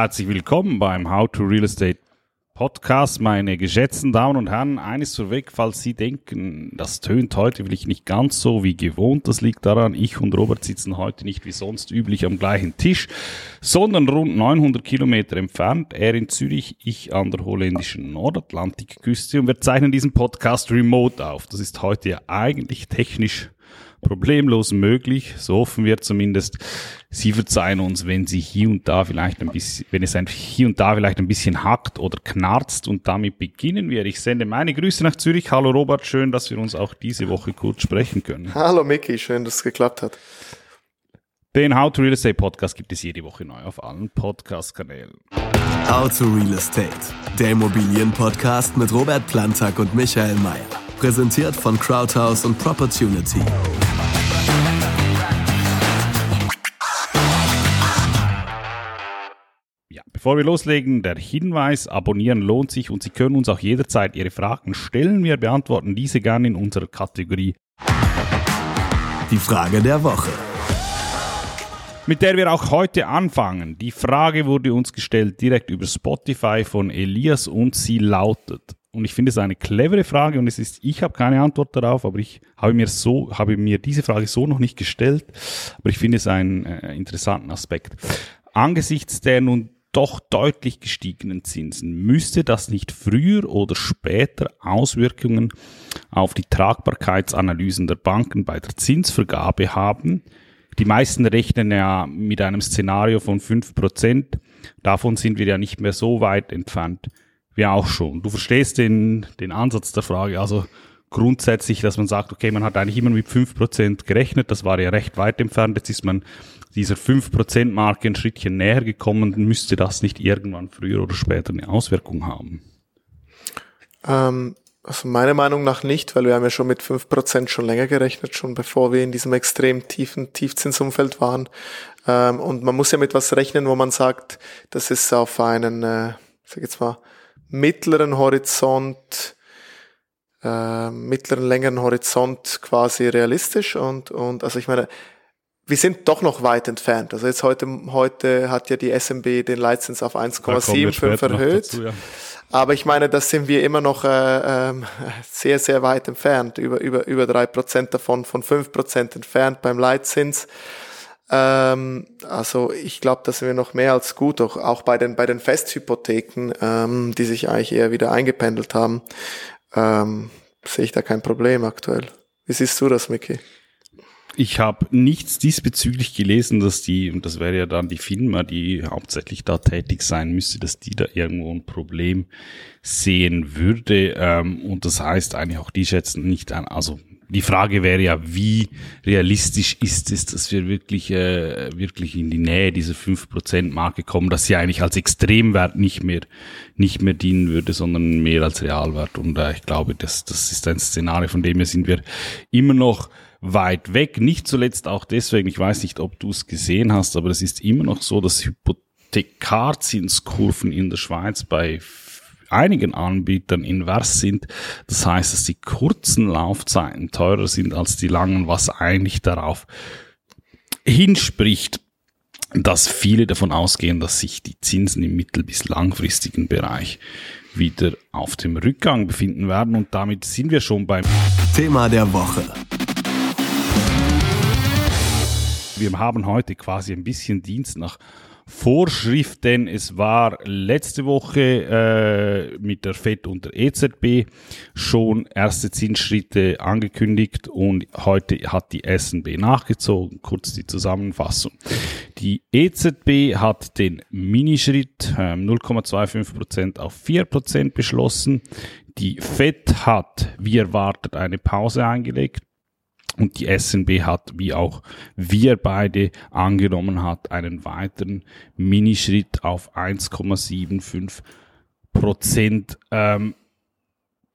Herzlich willkommen beim How to Real Estate Podcast, meine geschätzten Damen und Herren. Eines vorweg, falls Sie denken, das tönt heute vielleicht nicht ganz so wie gewohnt. Das liegt daran, ich und Robert sitzen heute nicht wie sonst üblich am gleichen Tisch, sondern rund 900 Kilometer entfernt. Er in Zürich, ich an der holländischen Nordatlantikküste und wir zeichnen diesen Podcast remote auf. Das ist heute ja eigentlich technisch problemlos möglich. So hoffen wir zumindest. Sie verzeihen uns, wenn sie hier und da vielleicht ein bisschen, wenn es ein, hier und da vielleicht ein bisschen hackt oder knarzt und damit beginnen wir. Ich sende meine Grüße nach Zürich. Hallo Robert, schön, dass wir uns auch diese Woche kurz sprechen können. Hallo Micky, schön, dass es geklappt hat. Den How to Real Estate Podcast gibt es jede Woche neu auf allen Podcast-Kanälen. How to Real Estate, der Immobilien-Podcast mit Robert Plantag und Michael Mayer. Präsentiert von Crowdhouse und Propertunity. Bevor wir loslegen, der Hinweis, abonnieren lohnt sich und Sie können uns auch jederzeit Ihre Fragen stellen. Wir beantworten diese gerne in unserer Kategorie Die Frage der Woche. mit der wir auch heute anfangen. Die Frage wurde uns gestellt direkt über Spotify von Elias und sie lautet, und ich finde es eine clevere Frage und es ist, ich habe keine Antwort darauf, aber ich habe mir so, habe mir diese Frage so noch nicht gestellt, aber ich finde es einen äh, interessanten Aspekt. Angesichts der nun doch deutlich gestiegenen Zinsen müsste das nicht früher oder später Auswirkungen auf die Tragbarkeitsanalysen der Banken bei der Zinsvergabe haben. Die meisten rechnen ja mit einem Szenario von fünf Prozent. Davon sind wir ja nicht mehr so weit entfernt wir auch schon. Du verstehst den, den Ansatz der Frage. Also grundsätzlich, dass man sagt, okay, man hat eigentlich immer mit fünf Prozent gerechnet, das war ja recht weit entfernt, jetzt ist man dieser fünf Prozent Marke ein Schrittchen näher gekommen, müsste das nicht irgendwann früher oder später eine Auswirkung haben? Ähm, also meiner Meinung nach nicht, weil wir haben ja schon mit fünf Prozent schon länger gerechnet, schon bevor wir in diesem extrem tiefen Tiefzinsumfeld waren. Ähm, und man muss ja mit was rechnen, wo man sagt, das ist auf einen, äh, sag jetzt mal, mittleren Horizont, äh, mittleren, längeren Horizont quasi realistisch und, und also ich meine, wir sind doch noch weit entfernt. Also jetzt heute, heute hat ja die SMB den Leitzins auf 1,75 erhöht. Dazu, ja. Aber ich meine, das sind wir immer noch äh, äh, sehr, sehr weit entfernt, über, über, über drei Prozent davon, von fünf Prozent entfernt beim Leitzins. Ähm, also ich glaube, dass wir noch mehr als gut, auch, auch bei den bei den Festhypotheken, ähm, die sich eigentlich eher wieder eingependelt haben, ähm, sehe ich da kein Problem aktuell. Wie siehst du das, Micky? Ich habe nichts diesbezüglich gelesen, dass die, und das wäre ja dann die Firma, die hauptsächlich da tätig sein müsste, dass die da irgendwo ein Problem sehen würde. Ähm, und das heißt eigentlich auch, die schätzen nicht an, also die Frage wäre ja, wie realistisch ist es, dass wir wirklich, äh, wirklich in die Nähe dieser 5%-Marke kommen, dass sie eigentlich als Extremwert nicht mehr, nicht mehr dienen würde, sondern mehr als Realwert. Und äh, ich glaube, das, das ist ein Szenario, von dem her sind wir immer noch weit weg. Nicht zuletzt auch deswegen, ich weiß nicht, ob du es gesehen hast, aber es ist immer noch so, dass Hypothekarzinskurven in der Schweiz bei einigen Anbietern invers sind. Das heißt, dass die kurzen Laufzeiten teurer sind als die langen, was eigentlich darauf hinspricht, dass viele davon ausgehen, dass sich die Zinsen im mittel- bis langfristigen Bereich wieder auf dem Rückgang befinden werden. Und damit sind wir schon beim Thema der Woche. Wir haben heute quasi ein bisschen Dienst nach Vorschrift, denn es war letzte Woche äh, mit der FED und der EZB schon erste Zinsschritte angekündigt und heute hat die SNB nachgezogen. Kurz die Zusammenfassung. Die EZB hat den Minischritt äh, 0,25% auf 4% beschlossen. Die FED hat, wie erwartet, eine Pause eingelegt und die SNB hat, wie auch wir beide angenommen hat, einen weiteren Minischritt auf 1,75 Prozent ähm,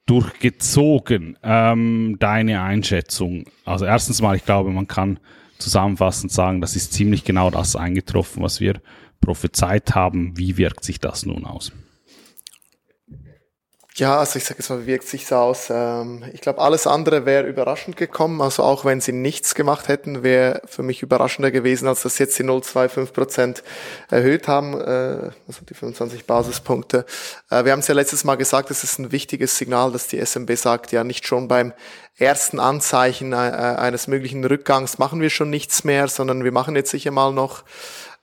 durchgezogen. Ähm, deine Einschätzung? Also erstens mal, ich glaube, man kann zusammenfassend sagen, das ist ziemlich genau das eingetroffen, was wir prophezeit haben. Wie wirkt sich das nun aus? Ja, also ich sage jetzt mal, wie wirkt sich aus? Ähm, ich glaube, alles andere wäre überraschend gekommen. Also auch wenn sie nichts gemacht hätten, wäre für mich überraschender gewesen, als dass jetzt die 0,25 Prozent erhöht haben, äh, also die 25 Basispunkte. Äh, wir haben es ja letztes Mal gesagt, es ist ein wichtiges Signal, dass die SMB sagt, ja nicht schon beim ersten Anzeichen äh, eines möglichen Rückgangs machen wir schon nichts mehr, sondern wir machen jetzt sicher mal noch.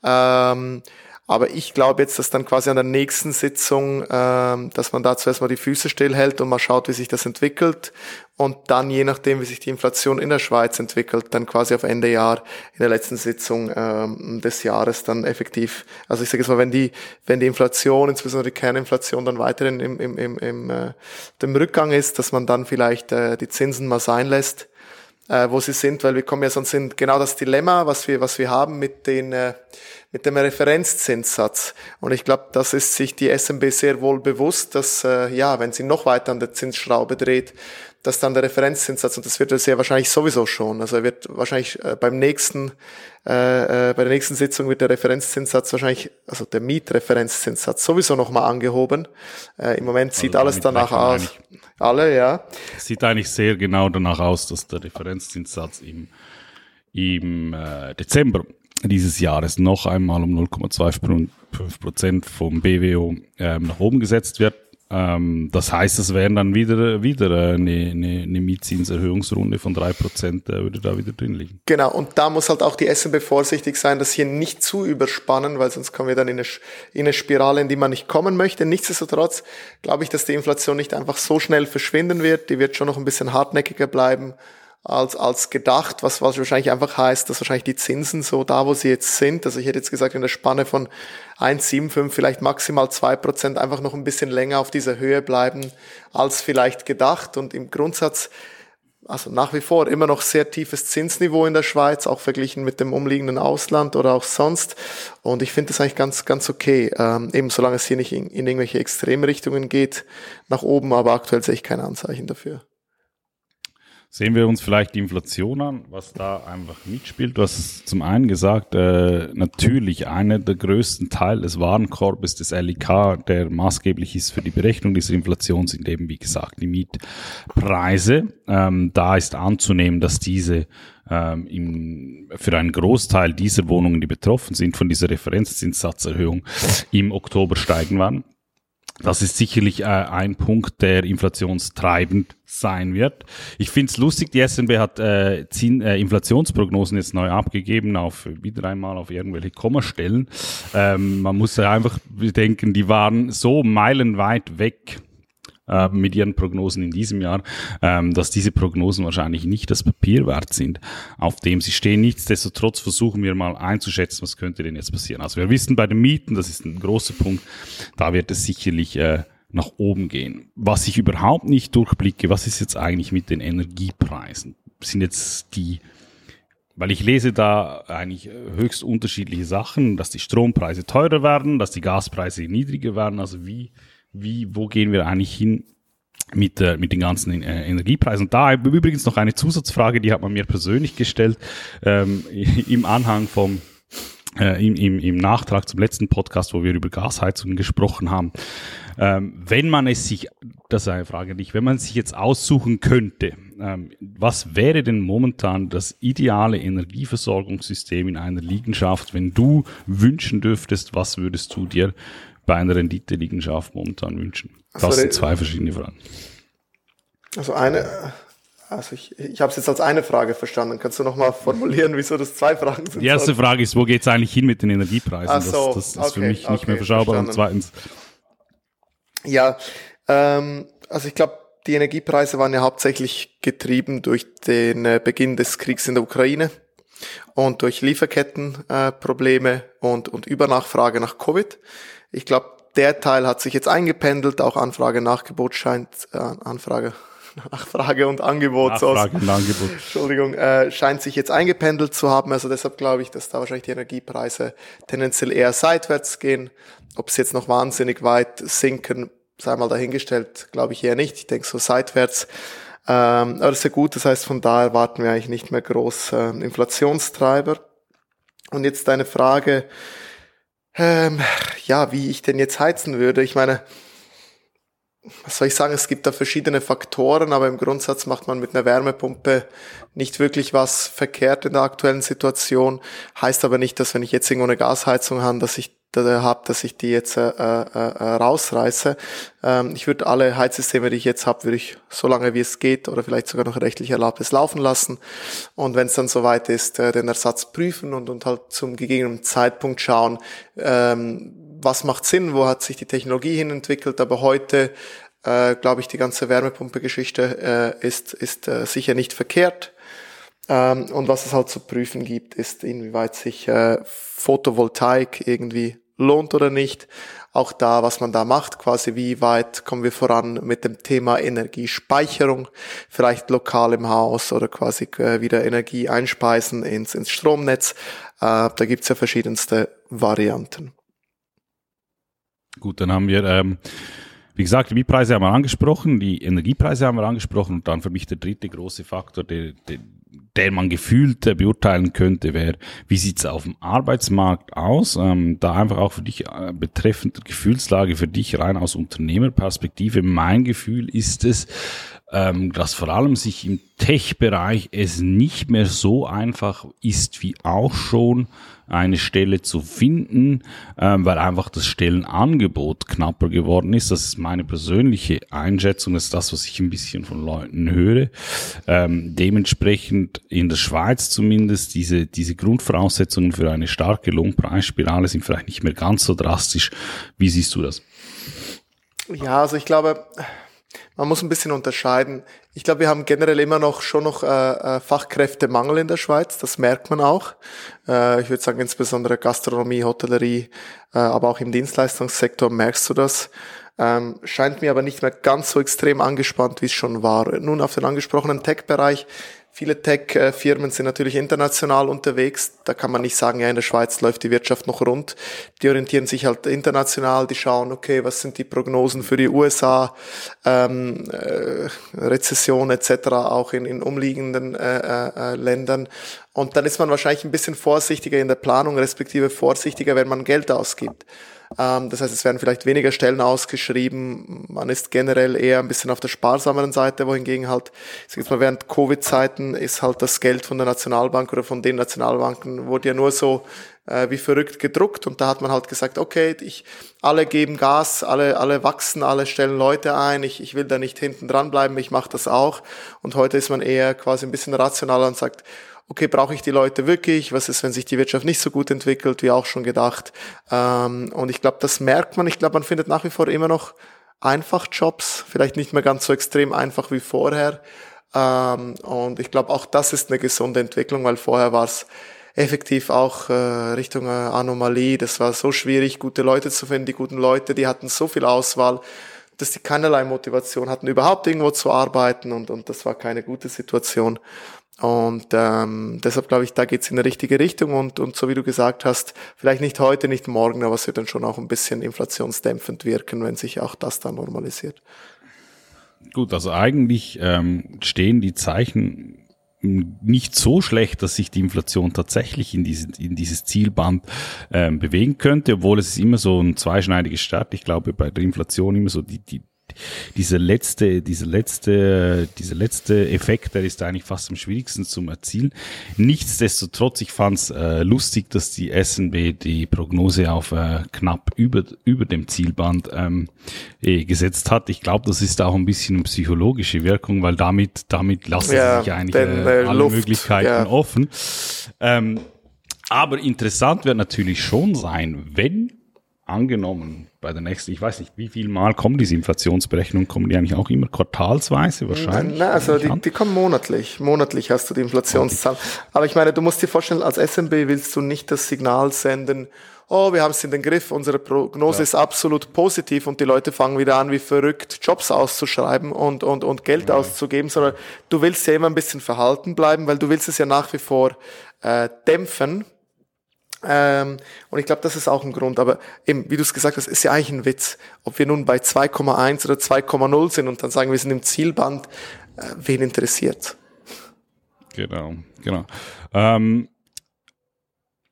Ähm, aber ich glaube jetzt, dass dann quasi an der nächsten Sitzung, ähm, dass man dazu erstmal die Füße stillhält und mal schaut, wie sich das entwickelt. Und dann, je nachdem, wie sich die Inflation in der Schweiz entwickelt, dann quasi auf Ende Jahr in der letzten Sitzung ähm, des Jahres dann effektiv, also ich sage jetzt mal, wenn die, wenn die Inflation, insbesondere die Kerninflation, dann weiterhin im, im, im, im äh, dem Rückgang ist, dass man dann vielleicht äh, die Zinsen mal sein lässt äh, wo sie sind, weil wir kommen ja sonst in genau das Dilemma, was wir, was wir haben mit den, äh, mit dem Referenzzinssatz. Und ich glaube, das ist sich die SMB sehr wohl bewusst, dass, äh, ja, wenn sie noch weiter an der Zinsschraube dreht, dass dann der Referenzzinssatz, und das wird er sehr wahrscheinlich sowieso schon, also er wird wahrscheinlich äh, beim nächsten, äh, äh, bei der nächsten Sitzung wird der Referenzzinssatz wahrscheinlich, also der Mietreferenzzinssatz sowieso nochmal angehoben. Äh, Im Moment sieht also alles danach aus. Alle, ja. Sieht eigentlich sehr genau danach aus, dass der Referenzzinssatz im, im äh, Dezember dieses Jahres noch einmal um 0,25 Prozent vom BWO ähm, nach oben gesetzt wird. Ähm, das heißt, es wären dann wieder, wieder eine, eine, eine Mietzinserhöhungsrunde von drei Prozent, äh, würde da wieder drin liegen. Genau, und da muss halt auch die SNB vorsichtig sein, dass hier nicht zu überspannen, weil sonst kommen wir dann in eine, in eine Spirale, in die man nicht kommen möchte. Nichtsdestotrotz glaube ich, dass die Inflation nicht einfach so schnell verschwinden wird. Die wird schon noch ein bisschen hartnäckiger bleiben als, als gedacht, was, was wahrscheinlich einfach heißt, dass wahrscheinlich die Zinsen so da, wo sie jetzt sind, also ich hätte jetzt gesagt, in der Spanne von 1,75, vielleicht maximal zwei Prozent einfach noch ein bisschen länger auf dieser Höhe bleiben, als vielleicht gedacht und im Grundsatz, also nach wie vor immer noch sehr tiefes Zinsniveau in der Schweiz, auch verglichen mit dem umliegenden Ausland oder auch sonst. Und ich finde das eigentlich ganz, ganz okay, ähm, eben solange es hier nicht in, in irgendwelche Extremrichtungen geht, nach oben, aber aktuell sehe ich keine Anzeichen dafür. Sehen wir uns vielleicht die Inflation an, was da einfach mitspielt. Du hast zum einen gesagt, äh, natürlich einer der größten Teil des Warenkorbes des LIK, der maßgeblich ist für die Berechnung dieser Inflation, sind eben, wie gesagt, die Mietpreise. Ähm, da ist anzunehmen, dass diese ähm, im, für einen Großteil dieser Wohnungen, die betroffen sind von dieser Referenzzinssatzerhöhung, im Oktober steigen werden. Das ist sicherlich äh, ein Punkt, der inflationstreibend sein wird. Ich finde es lustig, die SNB hat äh, Zin, äh, Inflationsprognosen jetzt neu abgegeben, auf wieder einmal auf irgendwelche Kommastellen. Ähm, man muss ja einfach bedenken, die waren so meilenweit weg äh, mit ihren Prognosen in diesem Jahr, ähm, dass diese Prognosen wahrscheinlich nicht das Papier wert sind, auf dem sie stehen. Nichtsdestotrotz versuchen wir mal einzuschätzen, was könnte denn jetzt passieren. Also wir wissen bei den Mieten, das ist ein großer Punkt, da wird es sicherlich äh, nach oben gehen. Was ich überhaupt nicht durchblicke, was ist jetzt eigentlich mit den Energiepreisen? Sind jetzt die weil ich lese da eigentlich äh, höchst unterschiedliche Sachen, dass die Strompreise teurer werden, dass die Gaspreise niedriger werden. Also wie wie, wo gehen wir eigentlich hin mit, äh, mit den ganzen äh, Energiepreisen. Und da übrigens noch eine Zusatzfrage, die hat man mir persönlich gestellt ähm, im Anhang vom äh, im, im, im Nachtrag zum letzten Podcast, wo wir über Gasheizungen gesprochen haben. Ähm, wenn man es sich, das ist eine Frage nicht, wenn man sich jetzt aussuchen könnte, ähm, was wäre denn momentan das ideale Energieversorgungssystem in einer Liegenschaft, wenn du wünschen dürftest, was würdest du dir bei einer Rendite-Liegenschaft momentan wünschen? Das also, sind zwei verschiedene Fragen. Also eine, also ich, ich habe es jetzt als eine Frage verstanden. Kannst du nochmal formulieren, wieso das zwei Fragen sind? Die erste Frage ist, wo geht es eigentlich hin mit den Energiepreisen? So, das, das ist okay, für mich okay, nicht mehr verschaubar. Und zweitens. Ja, ähm, also ich glaube, die Energiepreise waren ja hauptsächlich getrieben durch den äh, Beginn des Kriegs in der Ukraine und durch Lieferkettenprobleme äh, und, und Übernachfrage nach Covid. Ich glaube, der Teil hat sich jetzt eingependelt, auch Anfrage, Nachgebot scheint, äh, Anfrage, Nachfrage und Angebot. Nachfrage und Angebot. Entschuldigung, äh, scheint sich jetzt eingependelt zu haben. Also deshalb glaube ich, dass da wahrscheinlich die Energiepreise tendenziell eher seitwärts gehen. Ob sie jetzt noch wahnsinnig weit sinken, sei mal dahingestellt, glaube ich eher nicht. Ich denke so seitwärts. Ähm, aber das ist ja gut, das heißt, von da erwarten wir eigentlich nicht mehr groß äh, Inflationstreiber. Und jetzt deine Frage, ähm, ja, wie ich denn jetzt heizen würde. Ich meine, was soll ich sagen, es gibt da verschiedene Faktoren, aber im Grundsatz macht man mit einer Wärmepumpe nicht wirklich was verkehrt in der aktuellen Situation. Heißt aber nicht, dass wenn ich jetzt irgendwo eine Gasheizung habe, dass ich habe, dass ich die jetzt äh, äh, äh, rausreiße. Ähm, ich würde alle Heizsysteme, die ich jetzt habe, würde ich so lange wie es geht oder vielleicht sogar noch rechtlich erlaubtes laufen lassen. Und wenn es dann soweit ist, äh, den Ersatz prüfen und, und halt zum gegebenen Zeitpunkt schauen, ähm, was macht Sinn, wo hat sich die Technologie hin entwickelt. Aber heute äh, glaube ich, die ganze Wärmepumpe-Geschichte äh, ist, ist äh, sicher nicht verkehrt. Ähm, und was es halt zu prüfen gibt, ist, inwieweit sich äh, Photovoltaik irgendwie lohnt oder nicht. Auch da, was man da macht, quasi wie weit kommen wir voran mit dem Thema Energiespeicherung, vielleicht lokal im Haus oder quasi äh, wieder Energie einspeisen ins, ins Stromnetz. Äh, da gibt's ja verschiedenste Varianten. Gut, dann haben wir ähm, wie gesagt, die Mietpreise haben wir angesprochen, die Energiepreise haben wir angesprochen und dann für mich der dritte große Faktor, der, der, der man gefühlt beurteilen könnte, wäre, wie sieht's auf dem Arbeitsmarkt aus? Ähm, da einfach auch für dich äh, betreffend Gefühlslage für dich rein aus Unternehmerperspektive. Mein Gefühl ist es, ähm, dass vor allem sich im Tech-Bereich es nicht mehr so einfach ist wie auch schon eine Stelle zu finden, ähm, weil einfach das Stellenangebot knapper geworden ist. Das ist meine persönliche Einschätzung, das ist das, was ich ein bisschen von Leuten höre. Ähm, dementsprechend in der Schweiz zumindest diese, diese Grundvoraussetzungen für eine starke Lohnpreisspirale sind vielleicht nicht mehr ganz so drastisch. Wie siehst du das? Ja, also ich glaube, man muss ein bisschen unterscheiden. Ich glaube, wir haben generell immer noch schon noch äh, äh, Fachkräftemangel in der Schweiz. Das merkt man auch. Äh, ich würde sagen, insbesondere Gastronomie, Hotellerie, äh, aber auch im Dienstleistungssektor merkst du das. Ähm, scheint mir aber nicht mehr ganz so extrem angespannt, wie es schon war. Nun auf den angesprochenen Tech-Bereich Viele Tech-Firmen sind natürlich international unterwegs. Da kann man nicht sagen, ja, in der Schweiz läuft die Wirtschaft noch rund. Die orientieren sich halt international, die schauen, okay, was sind die Prognosen für die USA, ähm, äh, Rezession etc., auch in, in umliegenden äh, äh, Ländern. Und dann ist man wahrscheinlich ein bisschen vorsichtiger in der Planung, respektive vorsichtiger, wenn man Geld ausgibt. Ähm, das heißt, es werden vielleicht weniger Stellen ausgeschrieben. Man ist generell eher ein bisschen auf der sparsameren Seite, wohingegen halt, ich sag jetzt mal, während Covid-Zeiten ist halt das Geld von der Nationalbank oder von den Nationalbanken wurde ja nur so äh, wie verrückt gedruckt und da hat man halt gesagt, okay, ich, alle geben Gas, alle, alle wachsen, alle stellen Leute ein, ich, ich will da nicht hinten dran bleiben, ich mache das auch. Und heute ist man eher quasi ein bisschen rationaler und sagt, okay, brauche ich die Leute wirklich? Was ist, wenn sich die Wirtschaft nicht so gut entwickelt, wie auch schon gedacht? Ähm, und ich glaube, das merkt man. Ich glaube, man findet nach wie vor immer noch einfach Jobs, vielleicht nicht mehr ganz so extrem einfach wie vorher. Ähm, und ich glaube, auch das ist eine gesunde Entwicklung, weil vorher war es effektiv auch äh, Richtung äh, Anomalie. Das war so schwierig, gute Leute zu finden. Die guten Leute, die hatten so viel Auswahl, dass die keinerlei Motivation hatten, überhaupt irgendwo zu arbeiten. Und, und das war keine gute Situation. Und ähm, deshalb glaube ich, da geht's in die richtige Richtung und, und so wie du gesagt hast, vielleicht nicht heute, nicht morgen, aber es wird dann schon auch ein bisschen inflationsdämpfend wirken, wenn sich auch das dann normalisiert. Gut, also eigentlich ähm, stehen die Zeichen nicht so schlecht, dass sich die Inflation tatsächlich in, diese, in dieses Zielband ähm, bewegen könnte, obwohl es ist immer so ein zweischneidiges Start. Ich glaube, bei der Inflation immer so die, die, dieser letzte, dieser letzte, dieser letzte Effekt, der ist eigentlich fast am schwierigsten zum erzielen. Nichtsdestotrotz, ich fand es äh, lustig, dass die SNB die Prognose auf äh, knapp über, über dem Zielband ähm, eh, gesetzt hat. Ich glaube, das ist auch ein bisschen eine psychologische Wirkung, weil damit, damit lassen ja, sich eigentlich denn, äh, alle Luft, Möglichkeiten ja. offen. Ähm, aber interessant wird natürlich schon sein, wenn angenommen bei der nächsten, ich weiß nicht, wie viel Mal kommen diese Inflationsberechnungen, kommen die eigentlich auch immer quartalsweise wahrscheinlich? Nein, also die, die, kommen monatlich. Monatlich hast du die Inflationszahl. Aber ich meine, du musst dir vorstellen, als SMB willst du nicht das Signal senden, oh, wir haben es in den Griff, unsere Prognose ja. ist absolut positiv und die Leute fangen wieder an, wie verrückt Jobs auszuschreiben und, und, und Geld ja. auszugeben, sondern du willst ja immer ein bisschen verhalten bleiben, weil du willst es ja nach wie vor äh, dämpfen ähm, und ich glaube, das ist auch ein Grund. Aber eben, wie du es gesagt hast, ist ja eigentlich ein Witz. Ob wir nun bei 2,1 oder 2,0 sind und dann sagen, wir sind im Zielband, äh, wen interessiert? Genau, genau. Ähm,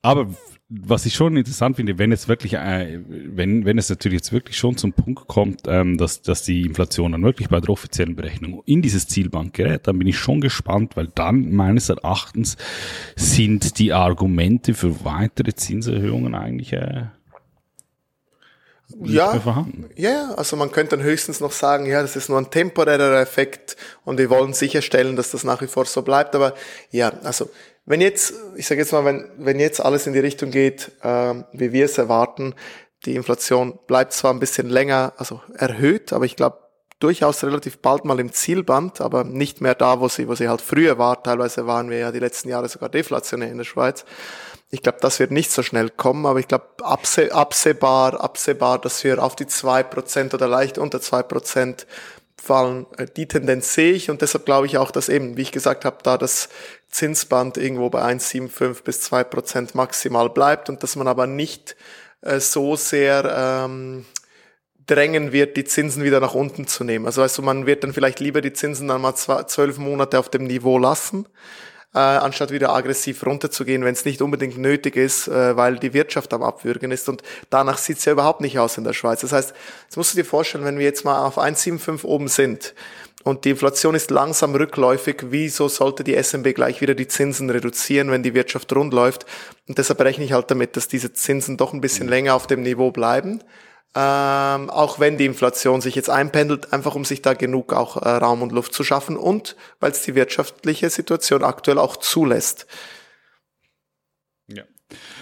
aber was ich schon interessant finde, wenn es wirklich, äh, wenn, wenn es natürlich jetzt wirklich schon zum Punkt kommt, ähm, dass, dass die Inflation dann wirklich bei der offiziellen Berechnung in dieses Zielbank gerät, dann bin ich schon gespannt, weil dann meines Erachtens sind die Argumente für weitere Zinserhöhungen eigentlich äh, ja, ja, also man könnte dann höchstens noch sagen, ja, das ist nur ein temporärer Effekt und wir wollen sicherstellen, dass das nach wie vor so bleibt. Aber ja, also wenn jetzt, ich sage jetzt mal, wenn, wenn jetzt alles in die Richtung geht, äh, wie wir es erwarten, die Inflation bleibt zwar ein bisschen länger, also erhöht, aber ich glaube durchaus relativ bald mal im Zielband, aber nicht mehr da, wo sie, wo sie halt früher war. Teilweise waren wir ja die letzten Jahre sogar deflationär in der Schweiz. Ich glaube, das wird nicht so schnell kommen, aber ich glaube, abseh absehbar, absehbar, dass wir auf die zwei Prozent oder leicht unter zwei Prozent fallen, äh, die Tendenz sehe ich und deshalb glaube ich auch, dass eben, wie ich gesagt habe, da das Zinsband irgendwo bei 1,75 bis zwei Prozent maximal bleibt und dass man aber nicht äh, so sehr ähm, drängen wird, die Zinsen wieder nach unten zu nehmen. Also weißt du, man wird dann vielleicht lieber die Zinsen dann mal zwölf Monate auf dem Niveau lassen äh, anstatt wieder aggressiv runterzugehen, wenn es nicht unbedingt nötig ist, äh, weil die Wirtschaft am Abwürgen ist. Und danach sieht's ja überhaupt nicht aus in der Schweiz. Das heißt, jetzt musst du dir vorstellen, wenn wir jetzt mal auf 1,75 oben sind und die Inflation ist langsam rückläufig, wieso sollte die SMB gleich wieder die Zinsen reduzieren, wenn die Wirtschaft rund läuft? Und deshalb rechne ich halt damit, dass diese Zinsen doch ein bisschen länger auf dem Niveau bleiben ähm, auch wenn die Inflation sich jetzt einpendelt, einfach um sich da genug auch äh, Raum und Luft zu schaffen und weil es die wirtschaftliche Situation aktuell auch zulässt. Ja.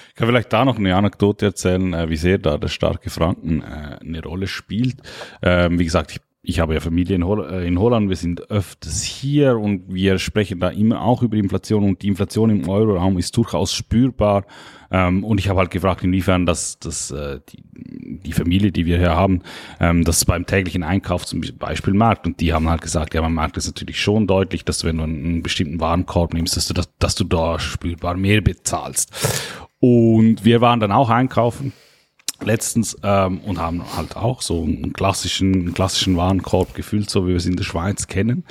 Ich kann vielleicht da noch eine Anekdote erzählen, äh, wie sehr da der starke Franken äh, eine Rolle spielt. Ähm, wie gesagt, ich ich habe ja Familie in, Holl äh, in, Holland, wir sind öfters hier und wir sprechen da immer auch über Inflation und die Inflation im Euroraum ist durchaus spürbar. Ähm, und ich habe halt gefragt, inwiefern das, das äh, die, die Familie, die wir hier haben, ähm, das beim täglichen Einkauf zum Beispiel merkt. Und die haben halt gesagt, ja, man merkt es natürlich schon deutlich, dass du, wenn du einen bestimmten Warenkorb nimmst, dass du, das, dass du da spürbar mehr bezahlst. Und wir waren dann auch einkaufen letztens ähm, und haben halt auch so einen klassischen, einen klassischen Warenkorb gefüllt, so wie wir es in der Schweiz kennen.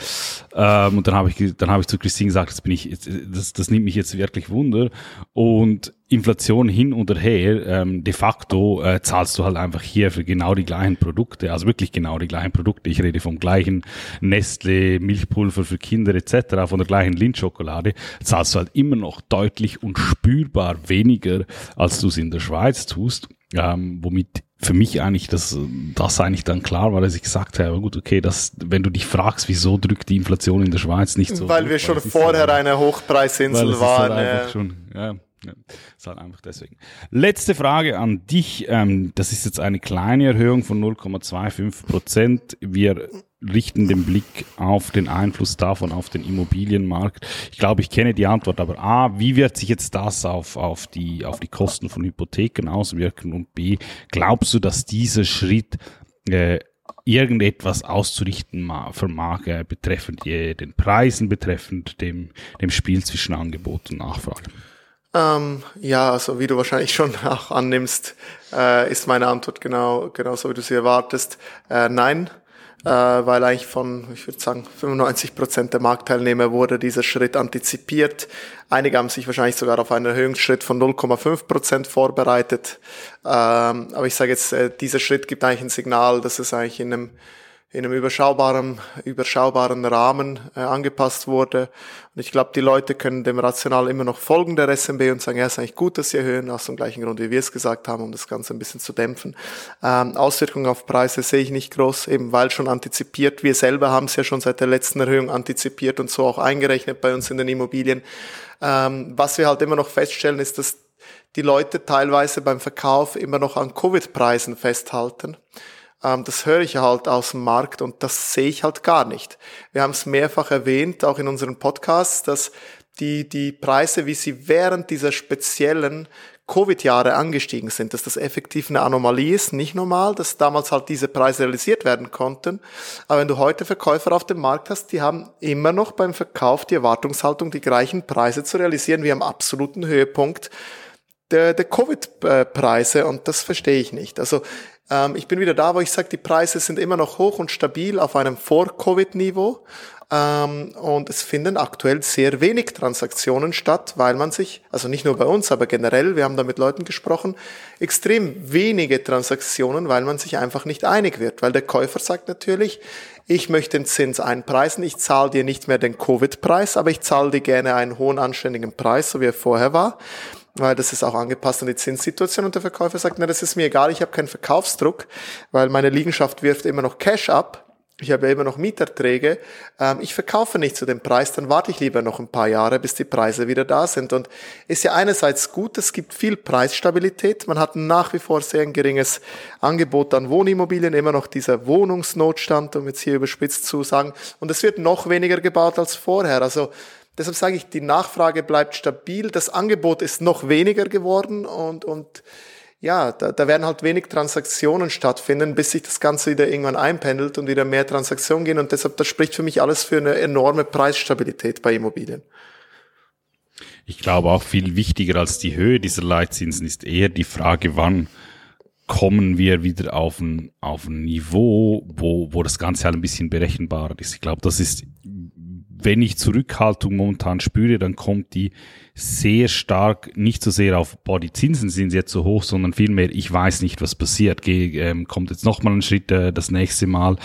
Ähm, und dann habe ich, dann habe ich zu Christine gesagt, das bin ich, jetzt, das, das nimmt mich jetzt wirklich Wunder. Und Inflation hin und her, ähm, de facto äh, zahlst du halt einfach hier für genau die gleichen Produkte, also wirklich genau die gleichen Produkte. Ich rede vom gleichen Nestle, Milchpulver für Kinder etc., von der gleichen Lindschokolade, zahlst du halt immer noch deutlich und spürbar weniger, als du es in der Schweiz tust ähm, womit für mich eigentlich das, das eigentlich dann klar war, dass ich gesagt habe, gut, okay, das, wenn du dich fragst, wieso drückt die Inflation in der Schweiz nicht so? Weil wir schon vorher halt, eine Hochpreisinsel waren. Halt ja. Schon, ja. Ja, ist halt einfach deswegen. Letzte Frage an dich. Ähm, das ist jetzt eine kleine Erhöhung von 0,25 Prozent. Wir richten den Blick auf den Einfluss davon auf den Immobilienmarkt. Ich glaube, ich kenne die Antwort, aber A, wie wird sich jetzt das auf, auf, die, auf die Kosten von Hypotheken auswirken? Und B, glaubst du, dass dieser Schritt äh, irgendetwas auszurichten vermag, äh, betreffend äh, den Preisen, betreffend dem, dem Spiel zwischen Angebot und Nachfrage? Ähm, ja, also wie du wahrscheinlich schon auch annimmst, äh, ist meine Antwort genau, genau so, wie du sie erwartest. Äh, nein, äh, weil eigentlich von, ich würde sagen, 95 Prozent der Marktteilnehmer wurde dieser Schritt antizipiert. Einige haben sich wahrscheinlich sogar auf einen Erhöhungsschritt von 0,5 Prozent vorbereitet. Ähm, aber ich sage jetzt, äh, dieser Schritt gibt eigentlich ein Signal, dass es eigentlich in einem in einem überschaubaren, überschaubaren Rahmen äh, angepasst wurde. Und ich glaube, die Leute können dem rational immer noch folgen, der SMB, und sagen, ja, ist eigentlich gut, dass sie erhöhen, aus dem gleichen Grund, wie wir es gesagt haben, um das Ganze ein bisschen zu dämpfen. Ähm, Auswirkungen auf Preise sehe ich nicht groß, eben weil schon antizipiert. Wir selber haben es ja schon seit der letzten Erhöhung antizipiert und so auch eingerechnet bei uns in den Immobilien. Ähm, was wir halt immer noch feststellen, ist, dass die Leute teilweise beim Verkauf immer noch an Covid-Preisen festhalten. Ähm, das höre ich halt aus dem Markt und das sehe ich halt gar nicht. Wir haben es mehrfach erwähnt, auch in unseren Podcasts, dass die, die Preise, wie sie während dieser speziellen Covid-Jahre angestiegen sind, dass das effektiv eine Anomalie ist, nicht normal, dass damals halt diese Preise realisiert werden konnten. Aber wenn du heute Verkäufer auf dem Markt hast, die haben immer noch beim Verkauf die Erwartungshaltung, die gleichen Preise zu realisieren wie am absoluten Höhepunkt der, der Covid-Preise und das verstehe ich nicht. Also ähm, ich bin wieder da, wo ich sage, die Preise sind immer noch hoch und stabil auf einem Vor-Covid-Niveau, Ähm, und es finden aktuell sehr wenig Transaktionen statt, weil man sich, also nicht nur bei uns, aber generell, wir haben da mit Leuten gesprochen, extrem wenige Transaktionen, weil man sich einfach nicht einig wird. Weil der Käufer sagt natürlich, ich möchte den Zins einpreisen, ich zahle dir nicht mehr den Covid-Preis, aber ich zahle dir gerne einen hohen anständigen Preis, so wie er vorher war weil das ist auch angepasst an die Zinssituation und der Verkäufer sagt, na, das ist mir egal, ich habe keinen Verkaufsdruck, weil meine Liegenschaft wirft immer noch Cash ab ich habe ja immer noch Mieterträge, ähm, ich verkaufe nicht zu dem Preis, dann warte ich lieber noch ein paar Jahre, bis die Preise wieder da sind. Und ist ja einerseits gut, es gibt viel Preisstabilität, man hat nach wie vor sehr ein geringes Angebot an Wohnimmobilien, immer noch dieser Wohnungsnotstand, um jetzt hier überspitzt zu sagen, und es wird noch weniger gebaut als vorher. Also deshalb sage ich, die Nachfrage bleibt stabil, das Angebot ist noch weniger geworden und, und ja, da, da werden halt wenig Transaktionen stattfinden, bis sich das Ganze wieder irgendwann einpendelt und wieder mehr Transaktionen gehen. Und deshalb, das spricht für mich alles für eine enorme Preisstabilität bei Immobilien. Ich glaube auch viel wichtiger als die Höhe dieser Leitzinsen ist eher die Frage, wann kommen wir wieder auf ein, auf ein Niveau, wo, wo das Ganze halt ein bisschen berechenbarer ist. Ich glaube, das ist, wenn ich Zurückhaltung momentan spüre, dann kommt die sehr stark, nicht so sehr auf, boah, die Zinsen sind jetzt so hoch, sondern vielmehr, ich weiß nicht, was passiert. Geh, ähm, kommt jetzt nochmal ein Schritt äh, das nächste Mal?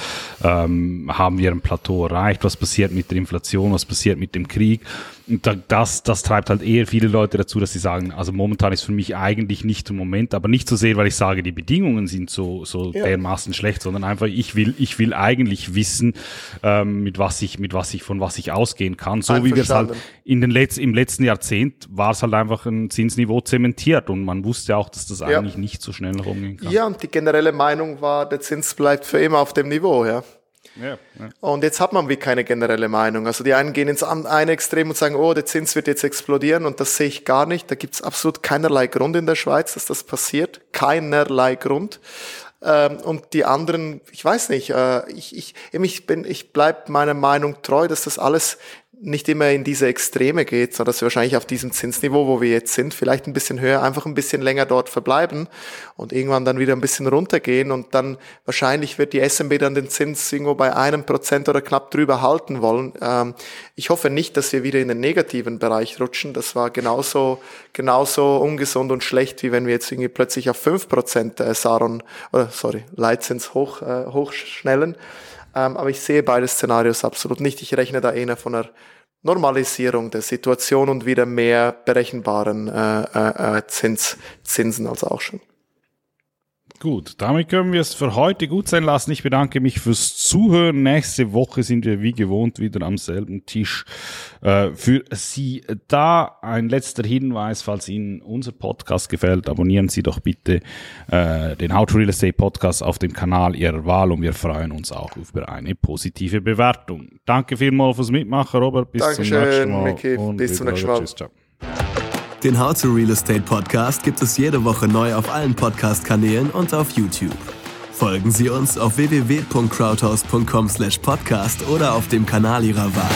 Ähm, haben wir ein Plateau erreicht? Was passiert mit der Inflation? Was passiert mit dem Krieg? Und das, das treibt halt eher viele Leute dazu, dass sie sagen, also momentan ist für mich eigentlich nicht im Moment, aber nicht so sehr, weil ich sage, die Bedingungen sind so, so ja. dermaßen schlecht, sondern einfach, ich will, ich will eigentlich wissen, ähm, mit was ich, mit was ich, von was ich ausgehen kann, so wie wir es halt in den Letz-, im letzten Jahrzehnt war es halt einfach ein Zinsniveau zementiert und man wusste auch, dass das ja. eigentlich nicht so schnell rumgehen kann. Ja, und die generelle Meinung war, der Zins bleibt für immer auf dem Niveau, ja. Ja, ja. Und jetzt hat man wie keine generelle Meinung. Also die einen gehen ins eine Extrem und sagen, oh, der Zins wird jetzt explodieren und das sehe ich gar nicht. Da gibt es absolut keinerlei Grund in der Schweiz, dass das passiert. Keinerlei Grund. Ähm, und die anderen, ich weiß nicht, äh, ich, ich, ich, bin, ich bleib meiner Meinung treu, dass das alles nicht immer in diese Extreme geht, sondern dass wir wahrscheinlich auf diesem Zinsniveau, wo wir jetzt sind, vielleicht ein bisschen höher, einfach ein bisschen länger dort verbleiben und irgendwann dann wieder ein bisschen runtergehen und dann wahrscheinlich wird die SMB dann den Zins irgendwo bei einem Prozent oder knapp drüber halten wollen. Ähm, ich hoffe nicht, dass wir wieder in den negativen Bereich rutschen. Das war genauso, genauso ungesund und schlecht, wie wenn wir jetzt irgendwie plötzlich auf fünf Prozent äh, Saron, oder sorry, Leitzins hoch, äh, hochschnellen. Ähm, aber ich sehe beide Szenarios absolut nicht. Ich rechne da eher von einer Normalisierung der Situation und wieder mehr berechenbaren äh, äh, äh Zins, Zinsen als auch schon. Gut, damit können wir es für heute gut sein lassen. Ich bedanke mich fürs Zuhören. Nächste Woche sind wir wie gewohnt wieder am selben Tisch äh, für Sie da. Ein letzter Hinweis, falls Ihnen unser Podcast gefällt, abonnieren Sie doch bitte äh, den How to Real Estate Podcast auf dem Kanal Ihrer Wahl und wir freuen uns auch über eine positive Bewertung. Danke vielmals fürs Mitmachen, Robert. Bis Dankeschön, zum nächsten Mal. Mickey. Bis zum nächsten Mal. Tschüss, ciao. Den How to Real Estate Podcast gibt es jede Woche neu auf allen Podcast-Kanälen und auf YouTube. Folgen Sie uns auf www.crowdhouse.com/podcast oder auf dem Kanal Ihrer Wahl.